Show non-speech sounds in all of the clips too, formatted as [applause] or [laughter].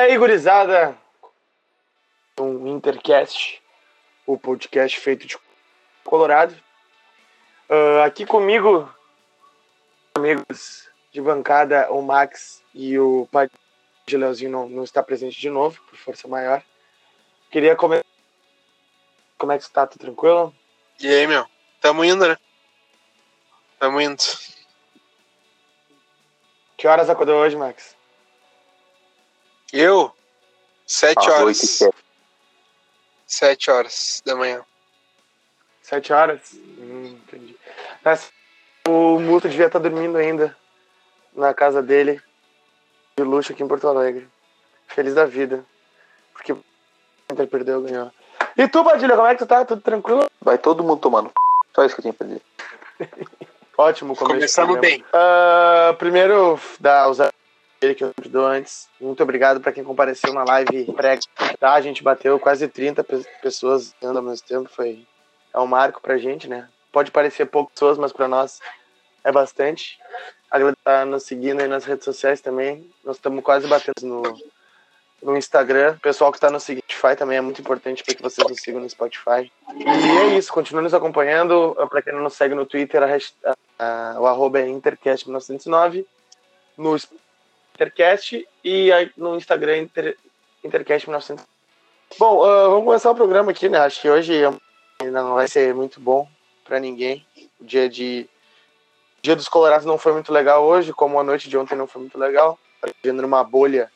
aí, gurizada? Um Intercast, o podcast feito de Colorado. Uh, aqui comigo, amigos de bancada, o Max e o pai de Leozinho não, não está presente de novo, por força maior. Queria começar. Como é que está? Tudo tranquilo? E aí, meu? Tamo indo, né? Tamo indo. Que horas acordou hoje, Max? Eu? Sete horas. oito e sete. Horas da manhã. Sete horas? Hum, entendi. Mas o Muto devia estar dormindo ainda na casa dele, de luxo aqui em Porto Alegre. Feliz da vida. Porque o Inter perdeu, ganhou. E tu, Padilha, como é que tu tá? Tudo tranquilo? Vai todo mundo tomando. Só isso que eu tinha pra dizer. [laughs] Ótimo começo. Começamos bem. Ah, primeiro, dar os ele que ajudou antes. Muito obrigado para quem compareceu na live pré tá? A gente bateu quase 30 pe- pessoas andando ao mesmo tempo. Foi é um marco pra gente, né? Pode parecer poucas pessoas, mas para nós é bastante. A tá nos seguindo aí nas redes sociais também. Nós estamos quase batendo no, no Instagram. O pessoal que está no Spotify também é muito importante para que vocês nos sigam no Spotify. E é isso, continue nos acompanhando. Para quem não nos segue no Twitter, a hashtag- a- o arroba é Intercast1909. No Intercast e no Instagram Inter, Intercast1909. Bom, ah, vamos começar o programa aqui, né? Acho que hoje ainda não vai ser muito bom para ninguém. O dia de o dia dos Colorados não foi muito legal hoje, como a noite de ontem não foi muito legal. Vivendo numa bolha.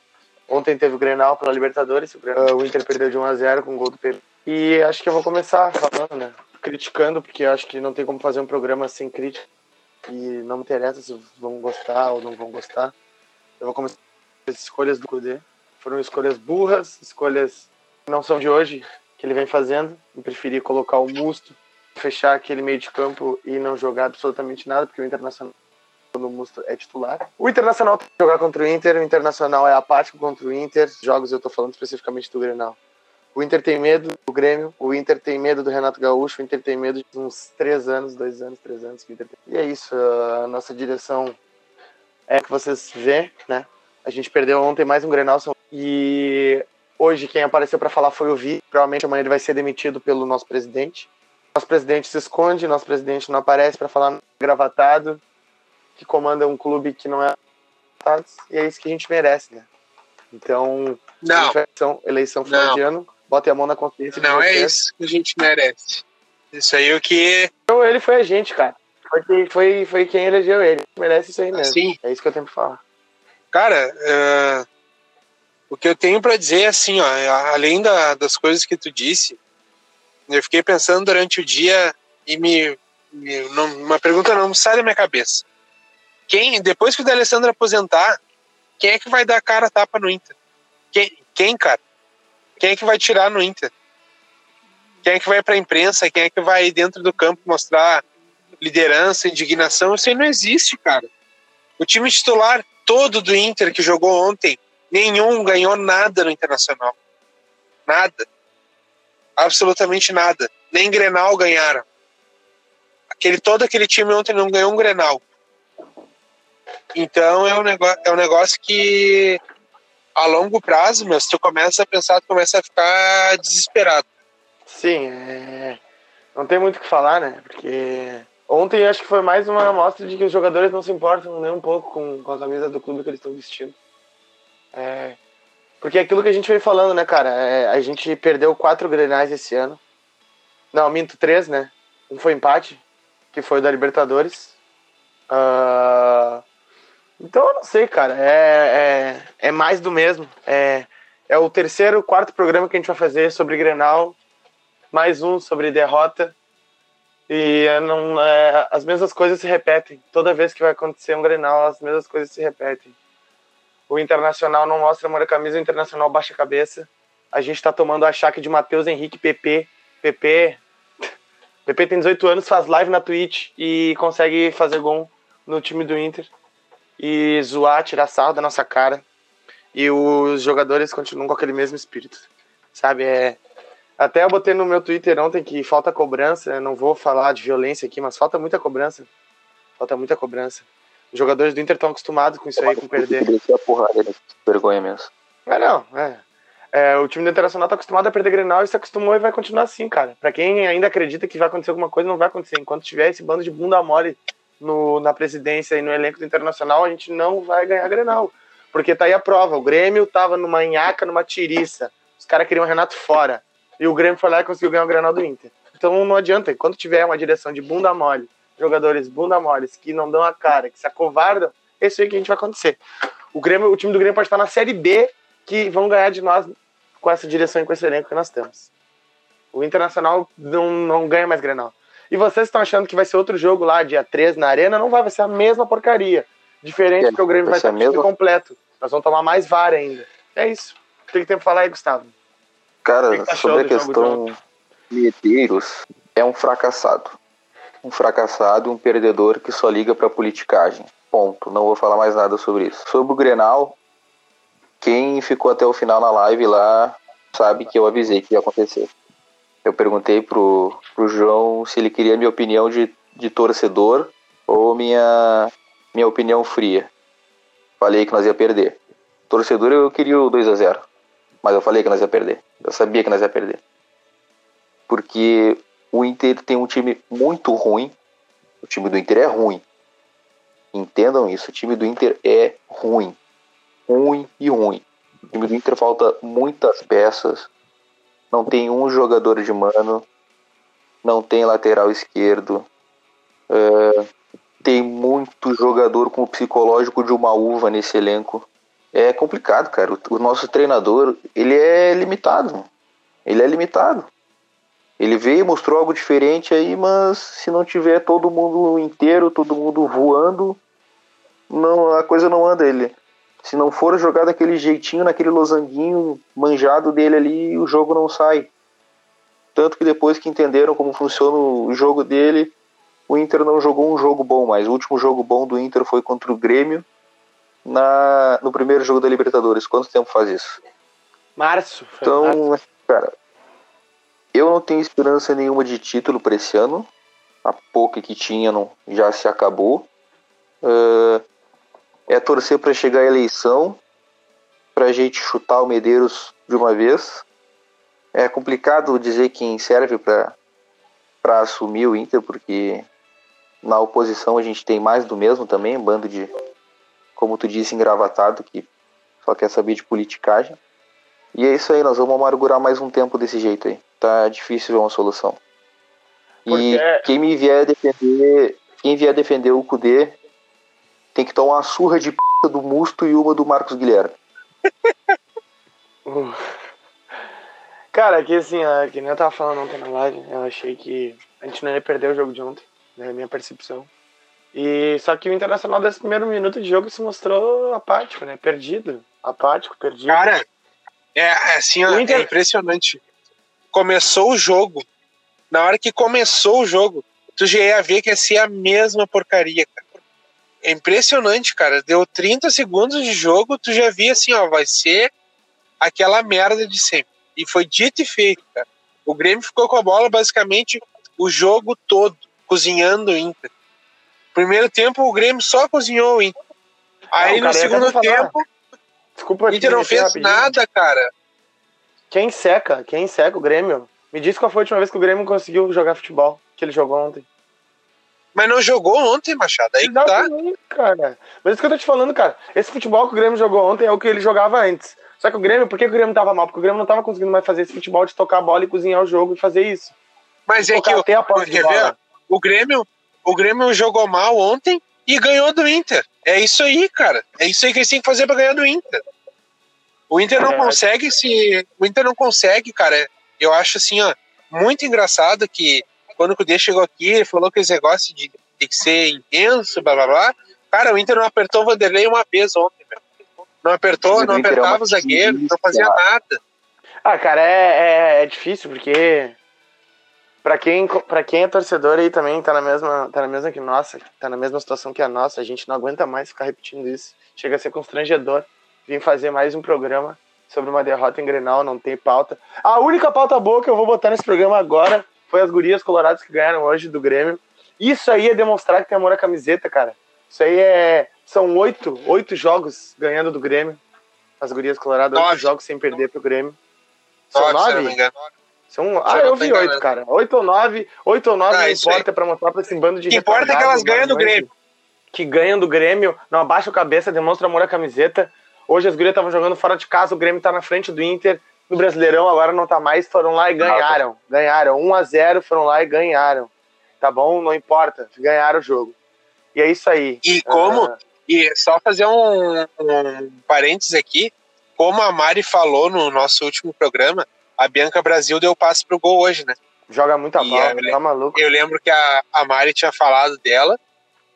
Ontem teve o Grenal pela Libertadores. O, Grenal- ah, o Inter perdeu de 1 a 0 com o gol do Pedro. E acho que eu vou começar falando, né? Criticando, porque acho que não tem como fazer um programa sem crítica. E não me interessa se vão gostar ou não vão gostar. Eu vou começar com as escolhas do Kudê. Foram escolhas burras, escolhas que não são de hoje, que ele vem fazendo. Eu preferi colocar o Musto, fechar aquele meio de campo e não jogar absolutamente nada, porque o Internacional no Musto é titular. O Internacional tem que jogar contra o Inter, o Internacional é apático contra o Inter. Jogos eu tô falando especificamente do Grenal. O Inter tem medo do Grêmio, o Inter tem medo do Renato Gaúcho, o Inter tem medo de uns três anos, dois anos, três anos. E é isso, a nossa direção é que vocês vê, né? A gente perdeu ontem mais um Grenal e hoje quem apareceu para falar foi o Vi. Provavelmente amanhã ele vai ser demitido pelo nosso presidente. Nosso presidente se esconde, nosso presidente não aparece para falar gravatado, que comanda um clube que não é e é isso que a gente merece, né? Então, Não, eleição, eleição final Não. de ano, botem a mão na consciência. não é isso que a gente merece. Isso aí é o que. Então, ele foi a gente, cara. Foi, quem- foi, foi quem elegeu ele. Merece isso aí mesmo. Assim, É isso que eu tenho pra falar. cara, é, o que eu tenho pra dizer é assim, ó, além da- das coisas que tu disse, eu fiquei pensando durante o dia e me, me- não- uma pergunta não sai da minha cabeça. Quem, depois que o D'Alessandro aposentar, quem é que vai dar cara a tapa no Inter? Quem, quem, cara? Quem é que vai tirar no Inter? Quem é que vai pra imprensa? Quem é que vai dentro do campo mostrar liderança, indignação? Isso aí não existe, cara. O time titular todo do Inter que jogou ontem, nenhum ganhou nada no Internacional. Nada. Absolutamente nada. Nem Grenal ganharam. Aquele, todo aquele time ontem não ganhou um Grenal. Então é um negócio, é um negócio que a longo prazo, meu, se tu começa a pensar, tu começa a ficar desesperado. Sim, é... não tem muito o que falar, né? Porque ontem acho que foi mais uma amostra de que os jogadores não se importam nem um pouco com, com a camisa do clube que eles estão vestindo. É... Porque é aquilo que a gente vem falando, né, cara? É, a gente perdeu quatro grenais esse ano. Não, minto, três, né? Um foi empate, que foi da Libertadores. Ah, Então eu não sei, cara. É, é, é mais do mesmo. É, é o terceiro, quarto programa que a gente vai fazer sobre Grenal. Mais um sobre derrota. E é, não, é, as mesmas coisas se repetem. Toda vez que vai acontecer um Grenal, as mesmas coisas se repetem. O Internacional não mostra à camisa, o Internacional baixa a cabeça. A gente tá tomando a chaque de Matheus Henrique PP. PP. PP tem 18 anos, faz live na Twitch e consegue fazer gol no time do Inter. E zoar, tirar sarro da nossa cara. E os jogadores continuam com aquele mesmo espírito. Sabe? É. Até eu botei no meu Twitter ontem que falta cobrança. Não vou falar de violência aqui, mas falta muita cobrança. Falta muita cobrança. Os jogadores do Inter estão acostumados com isso aí, com perder. Porrada, vergonha mesmo. É, não, é. É, o time do Internacional tá acostumado a perder Grenal e se acostumou e vai continuar assim, cara. Pra quem ainda acredita que vai acontecer alguma coisa, não vai acontecer. Enquanto tiver esse bando de bunda mole no, na presidência e no elenco do Internacional, a gente não vai ganhar Grenal. Porque tá aí a prova. O Grêmio tava numa nhaca, numa tiriça. Os caras queriam o Renato fora. E o Grêmio foi lá e conseguiu ganhar o Grenal do Inter. Então não adianta. Enquanto tiver uma direção de bunda mole, jogadores bunda moles que não dão a cara, que se acovardam, é isso aí que a gente vai acontecer. O, Grêmio, o time do Grêmio pode estar na Série B, que vão ganhar de nós com essa direção e com esse elenco que nós temos. O Internacional não, não ganha mais Grenal. E vocês estão achando que vai ser outro jogo lá, dia 13, na Arena? Não vai, vai ser a mesma porcaria. Diferente, é, porque o Grêmio vai, vai estar mesmo... completo. Nós vamos tomar mais VAR ainda. É isso. Tem que tempo falar aí, Gustavo. Cara, que que sobre a questão Medeiros, é um fracassado. Um fracassado, um perdedor que só liga pra politicagem. Ponto. Não vou falar mais nada sobre isso. Sobre o Grenal, quem ficou até o final na live lá sabe que eu avisei que ia acontecer. Eu perguntei pro, pro João se ele queria minha opinião de, de torcedor ou minha, minha opinião fria. Falei que nós ia perder. Torcedor eu queria o 2 a 0 mas eu falei que nós ia perder. Eu sabia que nós ia perder. Porque o Inter tem um time muito ruim. O time do Inter é ruim. Entendam isso, o time do Inter é ruim ruim e ruim. O time do Inter falta muitas peças, não tem um jogador de mano, não tem lateral esquerdo, é, tem muito jogador com o psicológico de uma uva nesse elenco. É complicado, cara. O, o nosso treinador, ele é limitado. Ele é limitado. Ele veio, mostrou algo diferente aí, mas se não tiver todo mundo inteiro, todo mundo voando, não a coisa não anda. Ele se não for jogar daquele jeitinho, naquele losanguinho manjado dele ali, o jogo não sai. Tanto que depois que entenderam como funciona o jogo dele, o Inter não jogou um jogo bom mais. O último jogo bom do Inter foi contra o Grêmio na, no primeiro jogo da Libertadores. Quanto tempo faz isso? Março. Então, março. cara, eu não tenho esperança nenhuma de título para esse ano. A pouca que tinha não, já se acabou. Uh, é torcer para chegar a eleição, para a gente chutar o Medeiros de uma vez. É complicado dizer quem serve para assumir o Inter, porque na oposição a gente tem mais do mesmo também, um bando de, como tu disse, engravatado, que só quer saber de politicagem. E é isso aí, nós vamos amargurar mais um tempo desse jeito aí. Tá difícil ver uma solução. E porque... quem me vier defender, quem vier defender o Cudê, tem que tomar uma surra de p do Musto e uma do Marcos Guilherme. [laughs] Cara, aqui assim, que nem eu tava falando ontem na live, eu achei que a gente não ia perder o jogo de ontem, né, minha percepção. E só que o Internacional desse primeiro minuto de jogo se mostrou apático, né? Perdido. Apático, perdido. Cara, é assim, ó, Inter... é impressionante. Começou o jogo. Na hora que começou o jogo, tu já ia ver que ia ser a mesma porcaria, cara é impressionante, cara. Deu 30 segundos de jogo, tu já via assim, ó, vai ser aquela merda de sempre. E foi dito e feito, cara. O Grêmio ficou com a bola basicamente o jogo todo, cozinhando o Inter. Primeiro tempo, o Grêmio só cozinhou Inter. Aí não, no segundo tempo, Desculpa, o Inter não fez rapidinho. nada, cara. Quem seca? Quem seca o Grêmio? Me diz qual foi a última vez que o Grêmio conseguiu jogar futebol que ele jogou ontem. Mas não jogou ontem, Machado. Aí que tá. cara. Mas isso que eu tô te falando, cara. Esse futebol que o Grêmio jogou ontem é o que ele jogava antes. Só que o Grêmio, por que o Grêmio tava mal? Porque o Grêmio não tava conseguindo mais fazer esse futebol de tocar a bola e cozinhar o jogo e fazer isso. Mas é que o, quer ver? o Grêmio, o Grêmio jogou mal ontem e ganhou do Inter. É isso aí, cara. É isso aí que eles têm que fazer para ganhar do Inter. O Inter não é. consegue se, o Inter não consegue, cara. Eu acho assim, ó, muito engraçado que quando o Cudê chegou aqui, ele falou que esse negócio de tem que ser intenso, blá blá blá. Cara, o Inter não apertou o Vanderlei uma vez ontem, Não apertou, não apertava o zagueiro, não fazia nada. Ah, cara, é, é, é difícil, porque para quem, pra quem é torcedor aí também tá na mesma, tá na mesma que nossa, tá na mesma situação que a nossa, a gente não aguenta mais ficar repetindo isso. Chega a ser constrangedor vir fazer mais um programa sobre uma derrota em Grenal, não tem pauta. A única pauta boa que eu vou botar nesse programa agora foi as gurias coloradas que ganharam hoje do Grêmio. Isso aí é demonstrar que tem amor à camiseta, cara. Isso aí é. São oito, oito jogos ganhando do Grêmio. As gurias coloradas, oito jogos sem perder pro Grêmio. São nove? nove? São, ah, eu vi oito, cara. Oito ou nove. Oito ou nove ah, não importa pra mostrar pra esse bando de. O que importa é que elas ganham do Grêmio. Que ganham do Grêmio, não abaixa a cabeça, demonstra amor à camiseta. Hoje as gurias estavam jogando fora de casa, o Grêmio tá na frente do Inter. No Brasileirão agora não tá mais, foram lá e ganharam. Ganharam. 1 a 0 foram lá e ganharam. Tá bom? Não importa. Ganharam o jogo. E é isso aí. E como. Uh... E só fazer um, um parênteses aqui. Como a Mari falou no nosso último programa, a Bianca Brasil deu passe pro gol hoje, né? Joga muita bola, tá maluco. Eu lembro que a, a Mari tinha falado dela.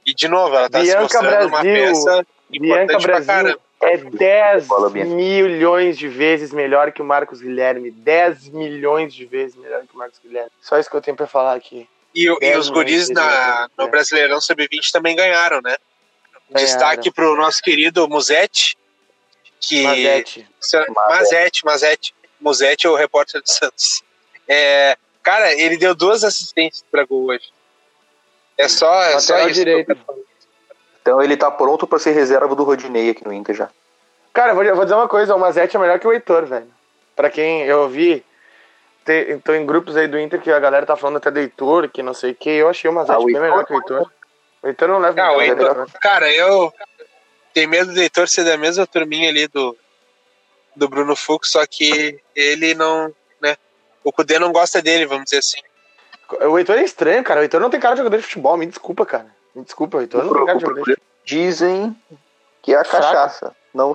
E, de novo, ela tá Bianca se mostrando Brasil, uma peça Bianca Brasil é 10 milhões de vezes melhor que o Marcos Guilherme. 10 milhões de vezes melhor que o Marcos Guilherme. Só isso que eu tenho pra falar aqui. E, e os guris na, no Brasileirão Sub-20 também ganharam, né? Ganharam. Destaque pro nosso querido Musetti. Que, Mazete. Mazete, Mazete. Musetti é o repórter do Santos. É, cara, ele deu duas assistências para gol hoje. É só, é só isso. Direito. Então ele tá pronto para ser reserva do Rodinei aqui no Inter já. Cara, vou, vou dizer uma coisa, o Mazete é melhor que o Heitor, velho. Pra quem eu vi, tô em grupos aí do Inter que a galera tá falando até do Heitor, que não sei o que, eu achei o Mazete ah, o bem Heitor, melhor que o Heitor. O Heitor não leva ah, o Heitor, Cara, eu tenho medo do Heitor ser da mesma turminha ali do, do Bruno Fux, só que ele não, né? O Cudê não gosta dele, vamos dizer assim. O Heitor é estranho, cara. O Heitor não tem cara de jogador de futebol, me desculpa, cara. Me desculpa, o Heitor não tem cara de jogador de futebol. Dizem que é a cachaça. Não.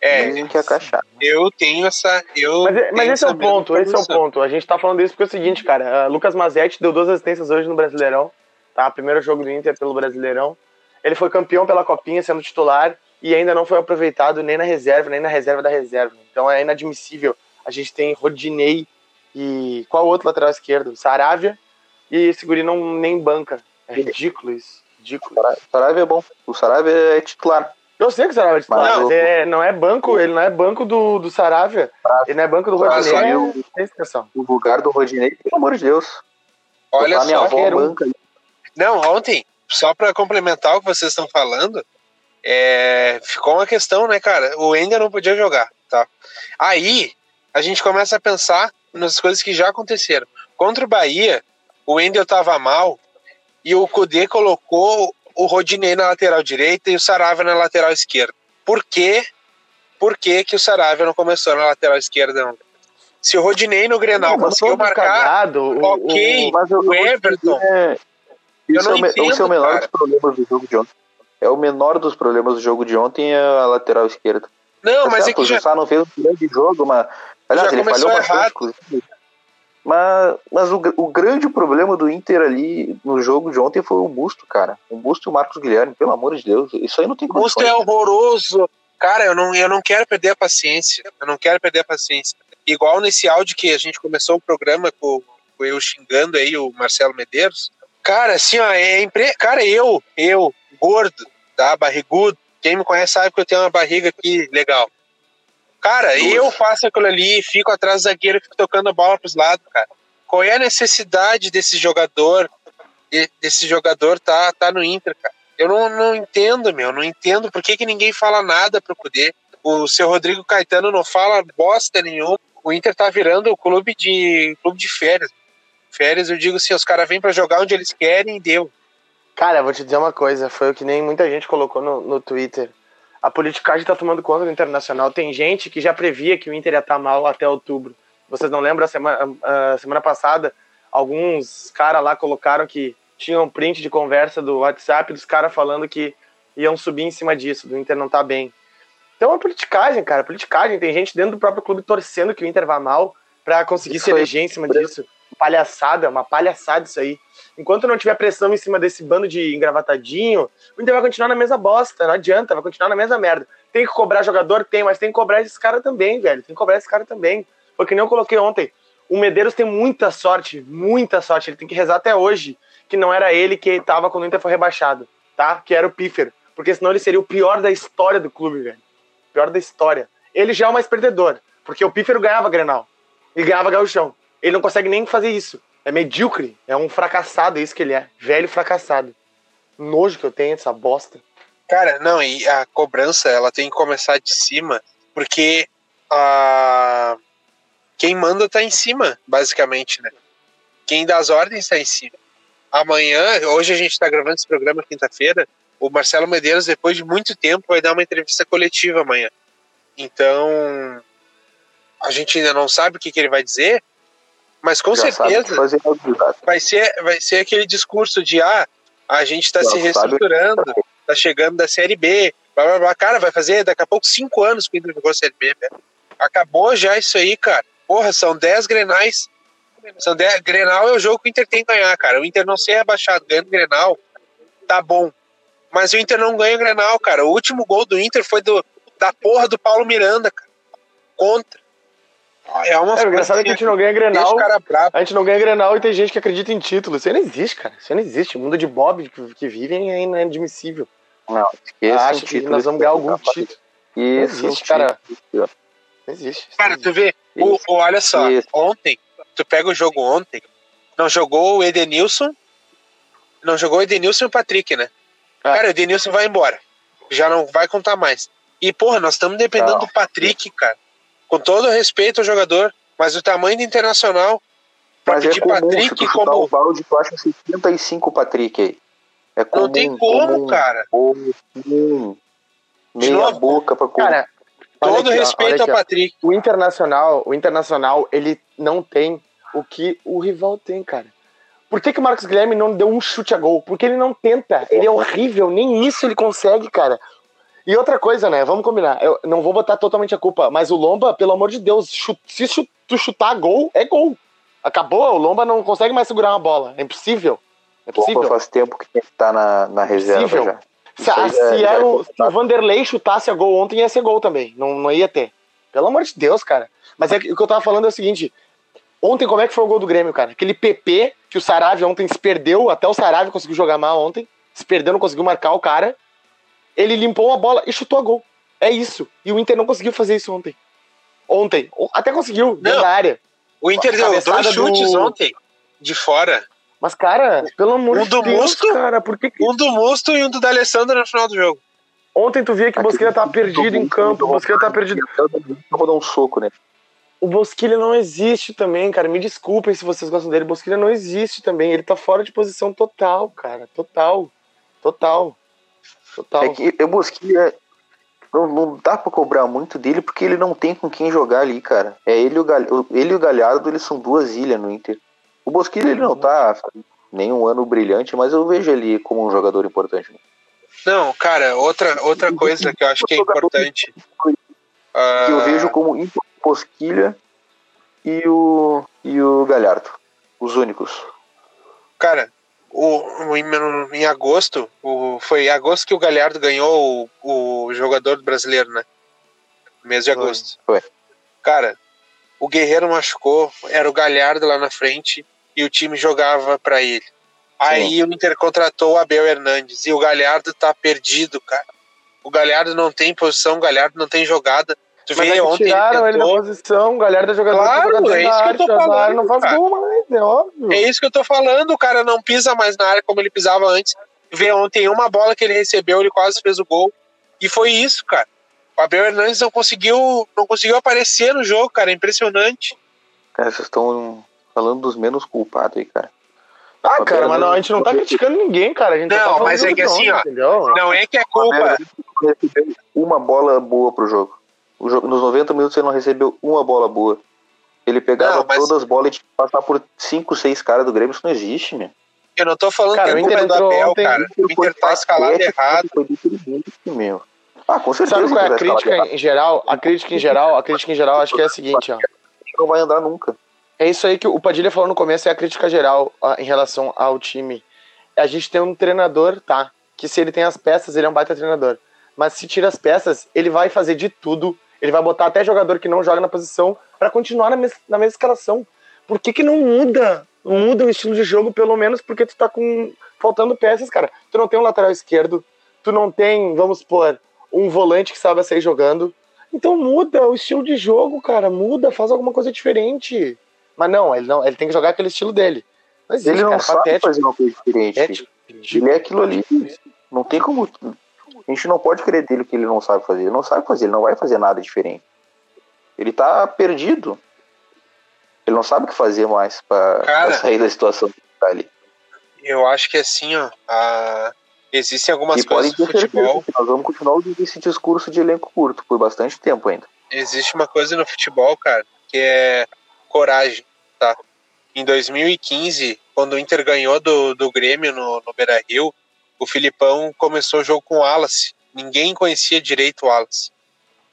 É, Dizem que é a cachaça. Eu tenho essa. Eu mas, mas esse é o ponto, esse é o ponto. A gente tá falando disso porque é o seguinte, cara. Uh, Lucas Mazetti deu duas assistências hoje no Brasileirão. Tá? Primeiro jogo do Inter pelo Brasileirão. Ele foi campeão pela Copinha, sendo titular e ainda não foi aproveitado nem na reserva, nem na reserva da reserva. Então é inadmissível. A gente tem Rodinei e qual outro lateral esquerdo? Saravia e esse guri não nem banca. É ridículo isso. Ridículo. Saravia é bom. O Saravia é titular. Eu sei que o Saravia é titular, mas, é, não é banco, ele não é banco do, do Saravia. Ele não é banco do Rodinei. É, o, o lugar do Rodinei, pelo amor de Deus. Olha só. Minha avó banca. Não, ontem, só para complementar o que vocês estão falando, é, ficou uma questão, né, cara? O Ender não podia jogar, tá? Aí a gente começa a pensar nas coisas que já aconteceram. Contra o Bahia, o Ender tava mal e o Kudê colocou o Rodinei na lateral direita e o Saravia na lateral esquerda. Por quê? Por que, que o Saravia não começou na lateral esquerda não? Se o Rodinei no Grenal não, conseguiu marcar, cagado, ok, o, o, o Everton... É, eu não é, entendo, esse é o menor cara. dos problemas do jogo de ontem. É o menor dos problemas do jogo de ontem é a lateral esquerda. Não, tá mas certo, é que já... o Sá não fez um grande jogo, mas aliás, ele falhou bastante, inclusive. Mas, mas o, o grande problema do Inter ali no jogo de ontem foi o Busto, cara. O Busto e o Marcos Guilherme, pelo amor de Deus. Isso aí não tem como. O Busto é horroroso. Cara, eu não, eu não quero perder a paciência. Eu não quero perder a paciência. Igual nesse áudio que a gente começou o programa com, com eu xingando aí o Marcelo Medeiros. Cara, assim, ó, é impre... Cara, eu, eu, gordo, tá? Barrigudo. Quem me conhece sabe que eu tenho uma barriga aqui legal. Cara, Nossa. eu faço aquilo ali, fico atrás do zagueiro, fico tocando a bola pros lados, cara. Qual é a necessidade desse jogador, desse jogador tá, tá no Inter, cara? Eu não, não entendo, meu, não entendo por que, que ninguém fala nada pro poder. O seu Rodrigo Caetano não fala bosta nenhuma. O Inter tá virando o clube de clube de férias. Férias, eu digo assim, os caras vêm para jogar onde eles querem e deu. Cara, vou te dizer uma coisa, foi o que nem muita gente colocou no, no Twitter. A politicagem está tomando conta do Internacional. Tem gente que já previa que o Inter ia estar tá mal até outubro. Vocês não lembram, a semana, a semana passada, alguns caras lá colocaram que tinham um print de conversa do WhatsApp dos caras falando que iam subir em cima disso, do Inter não tá bem. Então é politicagem, cara, politicagem. Tem gente dentro do próprio clube torcendo que o Inter vá mal para conseguir isso se eleger em cima disso. Palhaçada, uma palhaçada isso aí. Enquanto não tiver pressão em cima desse bando de engravatadinho, o Inter vai continuar na mesma bosta, não adianta, vai continuar na mesma merda. Tem que cobrar jogador? Tem, mas tem que cobrar esse cara também, velho. Tem que cobrar esse cara também. Porque nem eu coloquei ontem. O Medeiros tem muita sorte, muita sorte. Ele tem que rezar até hoje que não era ele que estava quando o Inter foi rebaixado, tá? Que era o Pífero. Porque senão ele seria o pior da história do clube, velho. Pior da história. Ele já é o mais perdedor, porque o Pífero ganhava Grenal. E ganhava Gauchão. Ele não consegue nem fazer isso. É medíocre. É um fracassado, é isso que ele é. Velho fracassado. nojo que eu tenho dessa bosta. Cara, não, e a cobrança, ela tem que começar de cima, porque a... quem manda tá em cima, basicamente, né? Quem dá as ordens tá em cima. Amanhã, hoje a gente tá gravando esse programa quinta-feira, o Marcelo Medeiros, depois de muito tempo, vai dar uma entrevista coletiva amanhã. Então, a gente ainda não sabe o que, que ele vai dizer, mas com Já certeza vai ser, vai ser aquele discurso de ah, a gente está se reestruturando, está chegando da Série B, blá, blá, blá. Cara, vai fazer daqui a pouco cinco anos que o Inter jogou a Série B, velho. Acabou já isso aí, cara. Porra, são dez grenais. São dez, Grenal é o jogo que o Inter tem que ganhar, cara. O Inter não ser rebaixado ganhando Grenal, tá bom. Mas o Inter não ganha o Grenal, cara. O último gol do Inter foi do, da porra do Paulo Miranda, cara. Contra. É, uma é engraçado é que a gente não ganha Grenal. A gente não ganha Grenal e tem gente que acredita em título. Isso aí não existe, cara. Isso aí não existe. O mundo de Bob que, que vivem é inadmissível. Não, esqueça. Acho que nós vamos ganhar algum título. Isso, não existe, cara. Não existe. Cara, tu vê, o, o, olha só, Isso. ontem, tu pega o jogo ontem, não jogou o Edenilson, não jogou o Edenilson e o Patrick, né? É. Cara, o Edenilson vai embora. Já não vai contar mais. E, porra, nós estamos dependendo não. do Patrick, cara. Com todo respeito ao jogador, mas o tamanho do internacional pra mas é pedir é comum, Patrick como. O balde, tu acha 75 Patrick aí. É comum, não tem como, comum, cara. Comum. Meia boca pra Cara, todo aqui, respeito ao Patrick. O Internacional, o Internacional, ele não tem o que o rival tem, cara. Por que, que o Marcos Guilherme não deu um chute a gol? Porque ele não tenta. Ele é horrível, nem isso ele consegue, cara. E outra coisa, né? Vamos combinar. Eu não vou botar totalmente a culpa, mas o Lomba, pelo amor de Deus, chut, se tu chutar gol, é gol. Acabou, o Lomba não consegue mais segurar uma bola. É impossível. É possível. Lomba faz tempo que tem que estar na, na reserva já. Se, a, se, é, é o, se, o, Vanderlei chutasse a gol ontem, ia ser gol também. Não, não ia ter. Pelo amor de Deus, cara. Mas é, o que eu tava falando é o seguinte: ontem, como é que foi o gol do Grêmio, cara? Aquele PP que o Saravia ontem se perdeu, até o Saravia conseguiu jogar mal ontem. Se perdeu, não conseguiu marcar o cara ele limpou a bola e chutou a gol. É isso. E o Inter não conseguiu fazer isso ontem. Ontem. Até conseguiu, dentro da área. O Inter deu dois chutes do... ontem, de fora. Mas, cara, pelo amor um de Deus, Musto, cara, por que... Um do Musto e um do D'Alessandro no final do jogo. Ontem tu via que o Bosquilha tava perdido em campo, o Bosquilha tava perdido. Vou dar um soco, né? O Bosquilha não existe também, cara. Me desculpem se vocês gostam dele. O Bosquilha não existe também. Ele tá fora de posição total, cara. Total. Total. Total. É que eu busquei. É, não, não dá pra cobrar muito dele porque ele não tem com quem jogar ali, cara. É ele e o, Gal, ele e o Galhardo, eles são duas ilhas no Inter. O Bosquilha, ele não tá nenhum ano brilhante, mas eu vejo ele como um jogador importante. Não, cara, outra, outra coisa que eu acho que é importante. Que eu vejo como o Bosquilha e o, e o Galhardo. Os únicos. Cara, o, em, em agosto, o, foi em agosto que o Galhardo ganhou o, o jogador brasileiro, né? Mês de agosto. Foi. Cara, o Guerreiro machucou, era o Galhardo lá na frente e o time jogava para ele. Aí Sim. o Inter contratou o Abel Hernandes e o Galhardo tá perdido, cara. O Galhardo não tem posição, o Galhardo não tem jogada. Tu Mas vê é ontem tiraram ele, tentou... ele da posição, galera da jogador claro, jogador é isso que eu tô falando. Não faz gol mais, é óbvio. É isso que eu tô falando, o cara não pisa mais na área como ele pisava antes. Vê ontem uma bola que ele recebeu, ele quase fez o gol. E foi isso, cara. O Abel Hernandes não conseguiu, não conseguiu aparecer no jogo, cara. É impressionante. Cara, vocês estão falando dos menos culpados aí, cara. Ah, cara, mas não, a gente não tá criticando ninguém, cara. A gente não, tá mas é que assim, ó. Entendeu? Não é que é culpa. Uma bola boa pro jogo nos 90 minutos ele não recebeu uma bola boa. Ele pegava não, mas... todas as bolas e tinha que passar por 5, 6 caras do Grêmio. Isso não existe, meu. Eu não tô falando cara, que é culpa é do Abel, ontem, cara. O Inter tá escalado errado. Meu. Ah, com certeza. Sabe qual é a crítica em geral? A crítica em geral, a crítica em geral acho que é a seguinte, ó. Não vai andar nunca. É isso aí que o Padilha falou no começo, é a crítica geral em relação ao time. A gente tem um treinador, tá? Que se ele tem as peças, ele é um baita treinador. Mas se tira as peças, ele vai fazer de tudo ele vai botar até jogador que não joga na posição para continuar na, mes na mesma escalação. Por que, que não muda? Não muda o estilo de jogo, pelo menos porque tu tá com faltando peças, cara. Tu não tem um lateral esquerdo, tu não tem, vamos supor, um volante que sabe sair jogando. Então muda o estilo de jogo, cara. Muda, faz alguma coisa diferente. Mas não, ele não, ele tem que jogar aquele estilo dele. Mas ele não cara, sabe patético. fazer uma coisa diferente. Ele é aquilo ali. Não tem como. A gente não pode crer dele que ele não sabe fazer. Ele não sabe fazer, ele não vai fazer nada diferente. Ele tá perdido. Ele não sabe o que fazer mais para sair da situação que tá ali. Eu acho que assim, ó, a... existem algumas e coisas no futebol. Nós vamos continuar ouvindo esse discurso de elenco curto por bastante tempo ainda. Existe uma coisa no futebol, cara, que é coragem, tá? Em 2015, quando o Inter ganhou do, do Grêmio no, no Beira Rio, o Filipão começou o jogo com o Wallace. Ninguém conhecia direito o Wallace.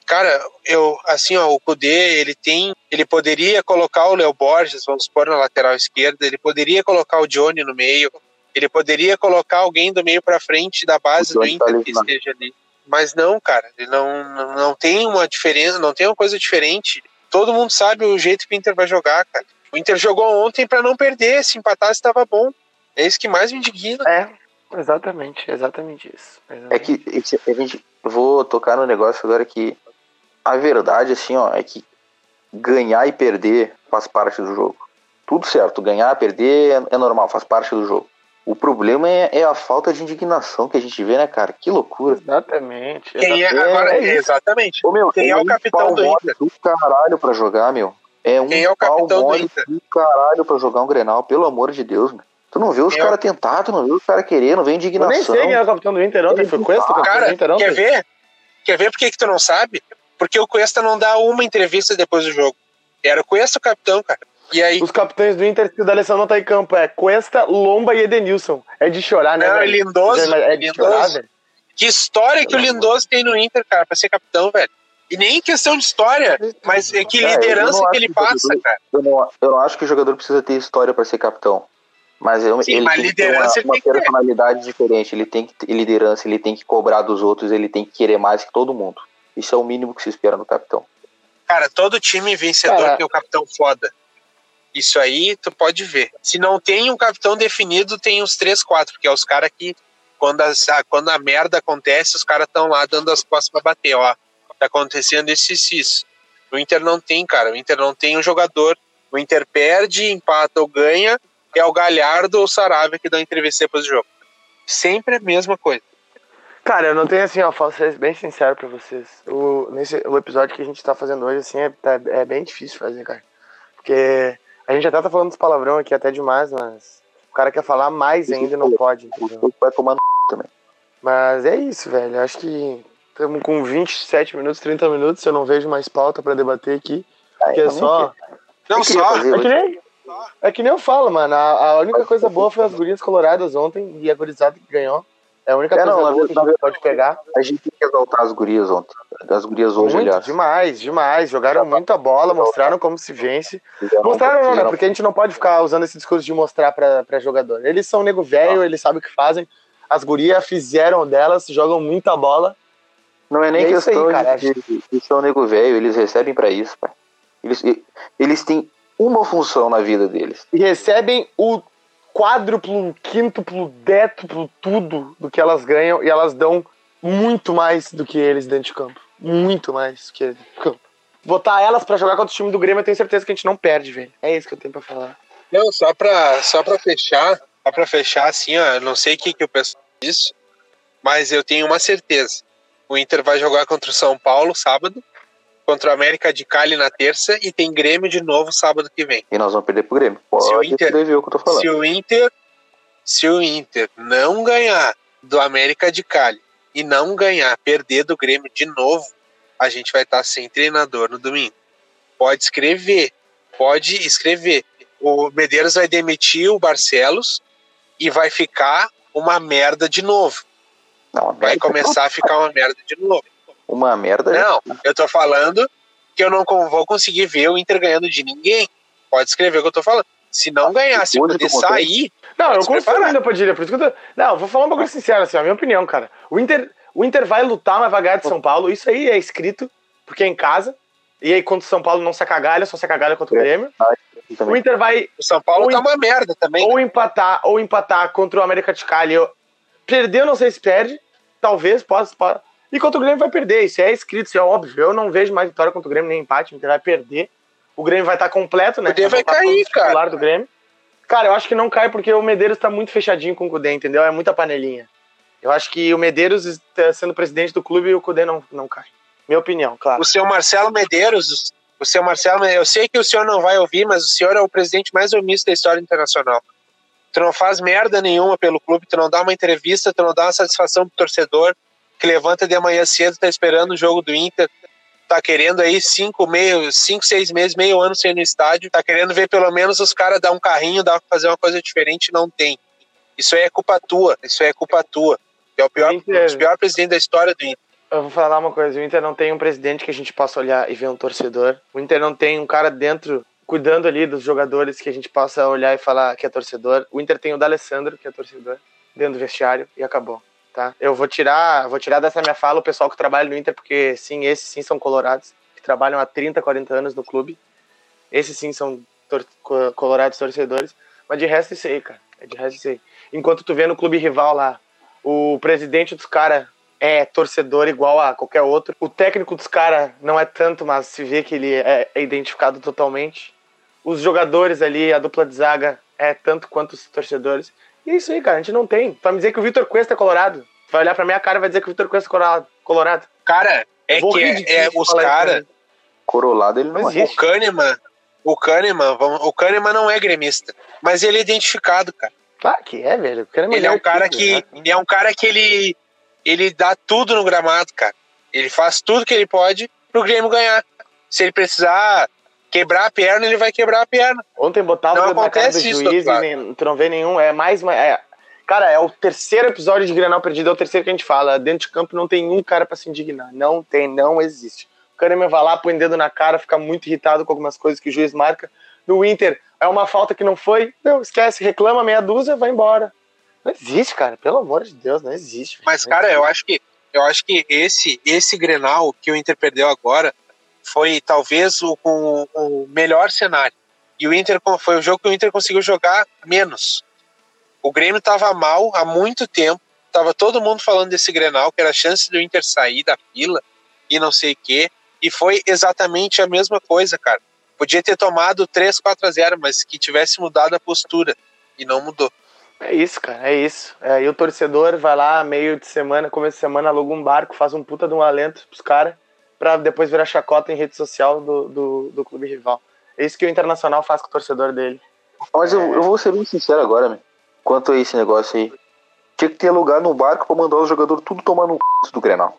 Cara, eu, assim, ó, o Kudê, ele tem, ele poderia colocar o Léo Borges, vamos supor, na lateral esquerda, ele poderia colocar o Johnny no meio, ele poderia colocar alguém do meio para frente da base do Inter tá que esteja ali. Mas não, cara, ele não, não tem uma diferença, não tem uma coisa diferente. Todo mundo sabe o jeito que o Inter vai jogar, cara. O Inter jogou ontem para não perder, se empatasse estava bom. É isso que mais me indigna. É, exatamente, exatamente isso. Exatamente. É que a gente vou tocar no negócio agora que a verdade assim, ó, é que ganhar e perder faz parte do jogo. Tudo certo, ganhar, perder é, é normal, faz parte do jogo. O problema é, é, a falta de indignação que a gente vê, né, cara? Que loucura. Exatamente. Quem é, agora, é, exatamente. Ô, meu, Quem é, o capitão do Inter? Do caralho pra jogar, meu. É um Quem é o capitão do Inter? do caralho pra jogar um Grenal, pelo amor de Deus, meu. Tu não vê os caras é tentar, tu não vê os caras querer, não vê indignação. Eu nem sei quem é o capitão do Inter ontem, foi Cuesta o capitão cara, do Inter ontem. Quer ver? Quer ver por que, que tu não sabe? Porque o Cuesta não dá uma entrevista depois do jogo. Era o Cuesta o capitão, cara. E aí... Os capitães do Inter, se o D'Alessandro não tá em campo, é Cuesta, Lomba e Edenilson. É de chorar, né? Não, é Lindoso. É de Lindoso. chorar, velho. Que história que o Lindoso tem no Inter, cara, pra ser capitão, velho. E nem questão de história, mas é que é, liderança que ele que passa, jogador, cara. Eu não, eu não acho que o jogador precisa ter história para ser capitão. Mas eu, Sim, ele mas tem liderança que ter uma, uma personalidade ter. diferente. Ele tem que ter liderança, ele tem que cobrar dos outros, ele tem que querer mais que todo mundo. Isso é o mínimo que se espera no capitão. Cara, todo time vencedor cara, tem o capitão foda. Isso aí tu pode ver. Se não tem um capitão definido, tem uns três, quatro, que é os caras que, quando, as, quando a merda acontece, os caras estão lá dando as costas pra bater, ó. Tá acontecendo esse isso. O Inter não tem, cara. O Inter não tem um jogador. O Inter perde, empata ou ganha. É o Galhardo ou o Sarabia que dão entrevista depois do jogo. Sempre a mesma coisa. Cara, eu não tenho assim, ó, vou ser bem sincero pra vocês. O, nesse, o episódio que a gente tá fazendo hoje, assim, é, tá, é bem difícil fazer, cara. Porque a gente até tá falando dos palavrão aqui até demais, mas o cara quer falar mais ainda e não pode. Entendeu? Vai tomar no também. Mas é isso, velho. Acho que estamos com 27 minutos, 30 minutos. Eu não vejo mais pauta para debater aqui. Porque é só. Não, só. É que, nem, é que nem eu falo, mano. A, a única coisa boa foi as gurias coloradas ontem e a gurizada que ganhou. É a única é, coisa não, boa que a gente pode pegar. A gente tem que exaltar as gurias ontem. As gurias hoje, Muito, aliás. Demais, demais. Jogaram muita bola, mostraram como se vence. Mostraram não, né? Porque a gente não pode ficar usando esse discurso de mostrar pra, pra jogador. Eles são nego velho, eles sabem o que fazem. As gurias fizeram delas, jogam muita bola. Não é nem é questão aí, cara. de, de ser um nego velho, eles recebem para isso, pai. Eles, eles têm uma função na vida deles. E recebem o quádruplo, quíntuplo, détuplo, tudo do que elas ganham e elas dão muito mais do que eles dentro de campo. Muito mais do que eles dentro de campo. Botar elas para jogar contra o time do Grêmio, eu tenho certeza que a gente não perde, velho. É isso que eu tenho para falar. Não, só pra, só pra fechar, só pra fechar, assim, ó, eu não sei o que, que eu penso disso, mas eu tenho uma certeza. O Inter vai jogar contra o São Paulo sábado contra o América de Cali na terça e tem Grêmio de novo sábado que vem. E nós vamos perder pro Grêmio. Pode se o Inter, o que eu tô falando. Se o Inter, se o Inter não ganhar do América de Cali e não ganhar, perder do Grêmio de novo, a gente vai estar sem treinador no domingo. Pode escrever, pode escrever. O Medeiros vai demitir o Barcelos e vai ficar uma merda de novo. Não, vai começar a ficar uma merda de novo uma merda. Não, eu tô falando que eu não vou conseguir ver o Inter ganhando de ninguém. Pode escrever o que eu tô falando. Se não ganhar, se poder sair. Não, eu confio ainda, Padilha. Por isso que eu tô... Não, vou falar um bagulho sincero, assim, a minha opinião, cara. O Inter, o Inter vai lutar, mas vai ganhar de São Paulo. Isso aí é escrito, porque é em casa. E aí, contra o São Paulo, não se cagalha, só se cagalha contra o é. Grêmio. O Inter vai. O São Paulo tá uma merda também. Ou né? empatar, ou empatar contra o América de Cali. Eu... Perder, não sei se perde. Talvez possa. E contra o Grêmio vai perder, isso é escrito, isso é óbvio. Eu não vejo mais vitória contra o Grêmio, nem empate, o Inter vai perder. O Grêmio vai estar completo, né? O Grêmio vai cair, cara. do Grêmio. Cara, eu acho que não cai porque o Medeiros tá muito fechadinho com o Cudê, entendeu? É muita panelinha. Eu acho que o Medeiros sendo presidente do clube e o Cudê não, não cai. Minha opinião, claro. O senhor Marcelo Medeiros, o senhor Marcelo, eu sei que o senhor não vai ouvir, mas o senhor é o presidente mais omisso da história internacional. Tu não faz merda nenhuma pelo clube, tu não dá uma entrevista, tu não dá uma satisfação pro torcedor que levanta de manhã cedo, tá esperando o jogo do Inter, tá querendo aí cinco, meio, cinco, seis meses, meio ano sem ir no estádio, tá querendo ver pelo menos os caras dar um carrinho, dar fazer uma coisa diferente, não tem. Isso aí é culpa tua, isso aí é culpa tua. É o pior, Inter, o pior presidente da história do Inter. Eu vou falar uma coisa, o Inter não tem um presidente que a gente possa olhar e ver um torcedor. O Inter não tem um cara dentro cuidando ali dos jogadores que a gente possa olhar e falar que é torcedor. O Inter tem o D'Alessandro, que é torcedor, dentro do vestiário e acabou tá? Eu vou tirar, vou tirar dessa minha fala o pessoal que trabalha no Inter, porque sim, esses sim são colorados, que trabalham há 30, 40 anos no clube. Esses sim são tor colorados torcedores, mas de resto isso aí, cara. É de resto isso aí. Enquanto tu vê no clube rival lá, o presidente dos caras é torcedor igual a qualquer outro. O técnico dos caras não é tanto, mas se vê que ele é, é identificado totalmente. Os jogadores ali, a dupla de zaga é tanto quanto os torcedores. E é isso aí, cara. A gente não tem. Vai me dizer que o Vitor Cuesta é colorado. Vai olhar pra minha cara e vai dizer que o Vitor Cuesta é colorado. colorado. Cara, é que é, é os caras. Corolado ele não é. O Kahneman, o Kahneman, o Kahneman não é gremista, mas ele é identificado, cara. Claro que é, velho. ele é um cara que, né? é um cara que ele, ele dá tudo no gramado, cara. Ele faz tudo que ele pode pro Grêmio ganhar. Se ele precisar quebrar a perna, ele vai quebrar a perna. Ontem botava não acontece do isso, juiz claro. e tu não vê nenhum. É mais uma. É, cara, é o terceiro episódio de Grenal perdido, é o terceiro que a gente fala. Dentro de campo não tem um cara para se indignar. Não tem, não existe. O Kahneman vai lá, põe dedo na cara, fica muito irritado com algumas coisas que o juiz marca. No Inter, é uma falta que não foi. Não, esquece, reclama meia dúzia, vai embora. Não existe, cara. Pelo amor de Deus, não existe. Mas, cara, eu acho que eu acho que esse esse Grenal que o Inter perdeu agora foi talvez o, o, o melhor cenário. E o Inter foi o jogo que o Inter conseguiu jogar menos. O Grêmio estava mal há muito tempo. Tava todo mundo falando desse Grenal, que era a chance do Inter sair da fila e não sei o quê. E foi exatamente a mesma coisa, cara. Podia ter tomado 3, 4 a 0, mas que tivesse mudado a postura. E não mudou. É isso, cara, é isso. É, e o torcedor vai lá, meio de semana, começo de semana, aluga um barco, faz um puta de um alento pros caras para depois virar chacota em rede social do, do, do, clube rival. É isso que o Internacional faz com o torcedor dele. Mas eu, eu vou ser bem sincero agora, meu. quanto a esse negócio aí. Tinha que ter lugar no barco para mandar os jogadores tudo tomar no c... do Grenal.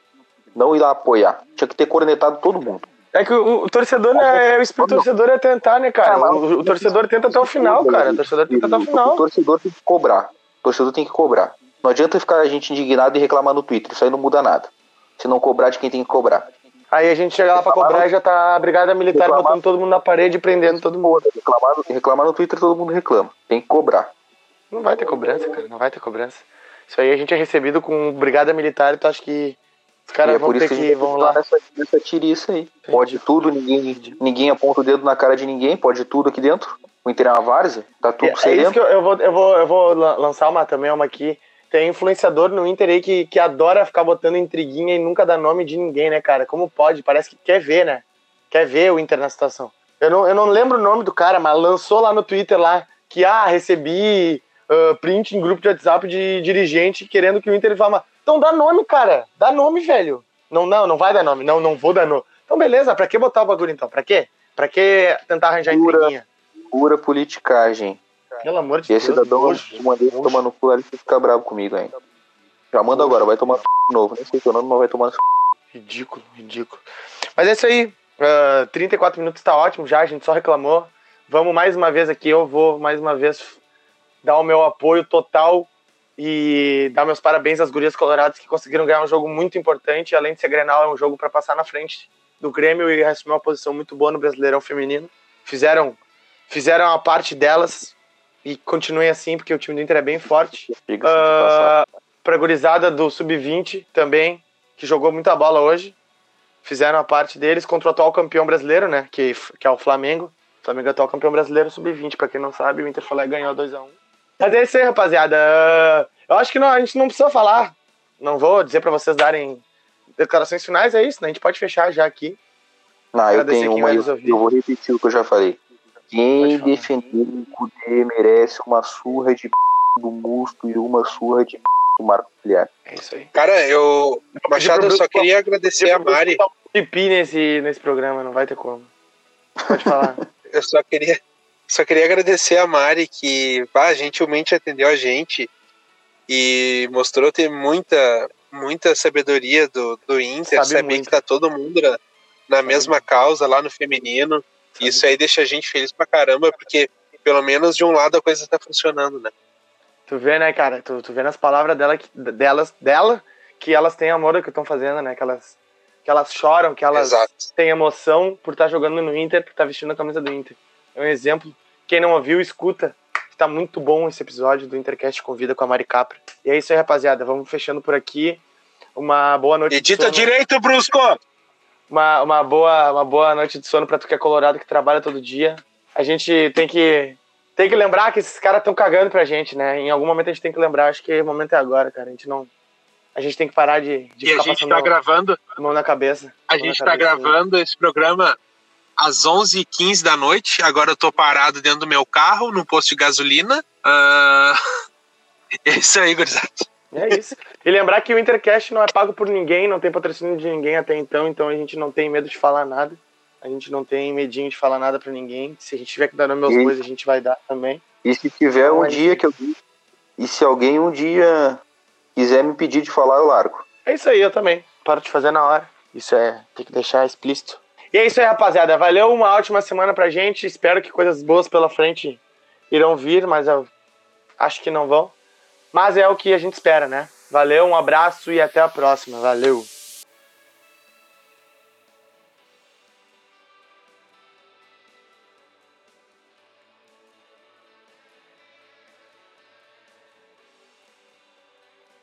Não ir lá apoiar. Tinha que ter cornetado todo mundo. É que o, o torcedor, né, o espírito do torcedor é tentar, né, cara? O, o torcedor tenta até o final, cara. O torcedor tenta até o final. O torcedor tem que cobrar. O torcedor tem que cobrar. Não adianta ficar a gente indignado e reclamar no Twitter. Isso aí não muda nada. Se não cobrar de quem tem que cobrar. Aí a gente chega lá pra cobrar e já tá a brigada militar botando todo mundo na parede e prendendo todo mundo. Reclamar, reclamar no Twitter todo mundo reclama. Tem que cobrar. Não vai ter cobrança, cara. Não vai ter cobrança. Isso aí a gente é recebido com brigada militar e tu acha que os caras é vão ter que, que vão lá. Nessa, nessa tiriça aí. Sim. Pode tudo, ninguém, ninguém aponta o dedo na cara de ninguém, pode tudo aqui dentro. O Inter é uma várzea, tá tudo é, É isso que eu, eu, vou, eu, vou, eu vou lançar uma também, uma aqui tem influenciador no Inter aí que, que adora ficar botando intriguinha e nunca dá nome de ninguém, né, cara? Como pode? Parece que quer ver, né? Quer ver o Inter na situação. Eu não, eu não lembro o nome do cara, mas lançou lá no Twitter lá que, ah, recebi uh, print em grupo de WhatsApp de dirigente querendo que o Inter vá. Então dá nome, cara. Dá nome, velho. Não, não, não vai dar nome. Não, não vou dar nome. Então beleza, pra que botar o bagulho então? Pra quê? Pra que tentar arranjar pura, intriguinha? Pura politicagem. Pelo amor de e Deus. E esse cidadão, hoje, mandei tomar no cu, ele ficar bravo comigo ainda. Já manda agora, vai tomar de novo. Nem sei o nome, mas vai tomar Ridículo, ridículo. Mas é isso aí. Uh, 34 minutos tá ótimo já, a gente só reclamou. Vamos mais uma vez aqui, eu vou mais uma vez dar o meu apoio total e dar meus parabéns às gurias coloradas que conseguiram ganhar um jogo muito importante. Além de ser Grenal, é um jogo para passar na frente do Grêmio e assumir uma posição muito boa no Brasileirão Feminino. Fizeram, fizeram a parte delas, e continuem assim, porque o time do Inter é bem forte. Uh, pra gurizada do Sub-20 também, que jogou muita bola hoje. Fizeram a parte deles contra o atual campeão brasileiro, né? Que, que é o Flamengo. O Flamengo é o atual campeão brasileiro Sub-20, pra quem não sabe, o Inter foi lá e ganhou 2x1. Mas é isso aí, rapaziada. Uh, eu acho que não, a gente não precisa falar. Não vou dizer para vocês darem declarações finais, é isso, né? A gente pode fechar já aqui. Não, eu tenho uma, eu, eu vou repetir o que eu já falei. Quem defendeu o Cudê merece uma surra de p... do Musto e uma surra de p... do Marco Filiar. É isso aí. Cara, eu. Machado, eu só queria agradecer a Mari. Pipi nesse, nesse programa, não vai ter como. Pode falar. [laughs] eu só queria, só queria agradecer a Mari que ah, gentilmente atendeu a gente e mostrou ter muita, muita sabedoria do, do Inter, Sabe saber muito. que tá todo mundo na, na mesma causa lá no feminino. Sabe. Isso aí deixa a gente feliz pra caramba, porque pelo menos de um lado a coisa tá funcionando, né? Tu vê, né, cara? Tu, tu vê nas palavras dela, que, delas, dela que elas têm amor ao que estão fazendo, né? Que elas, que elas choram, que elas Exato. têm emoção por estar tá jogando no Inter, por estar tá vestindo a camisa do Inter. É um exemplo. Quem não ouviu, escuta. Tá muito bom esse episódio do Intercast Convida com a Mari Capra. E é isso aí, rapaziada. Vamos fechando por aqui. Uma boa noite Edita direito, Brusco! Uma, uma, boa, uma boa noite de sono pra tu que é colorado, que trabalha todo dia. A gente tem que tem que lembrar que esses caras estão cagando pra gente, né? Em algum momento a gente tem que lembrar, acho que o momento é agora, cara. A gente não. A gente tem que parar de, de e ficar a gente tá gravando. Mão na cabeça. A gente tá cabeça, gravando né? esse programa às 11h15 da noite. Agora eu tô parado dentro do meu carro, no posto de gasolina. Uh... [laughs] É isso aí, gurizada. É isso. E lembrar que o Intercast não é pago por ninguém, não tem patrocínio de ninguém até então, então a gente não tem medo de falar nada. A gente não tem medinho de falar nada para ninguém. Se a gente tiver que dar nome aos bois, a gente vai dar também. E se tiver então, um dia que eu. E se alguém um dia quiser me pedir de falar, eu largo. É isso aí, eu também. Paro de fazer na hora. Isso é. Tem que deixar explícito. E é isso aí, rapaziada. Valeu, uma ótima semana pra gente. Espero que coisas boas pela frente irão vir, mas eu acho que não vão. Mas é o que a gente espera, né? Valeu, um abraço e até a próxima. Valeu.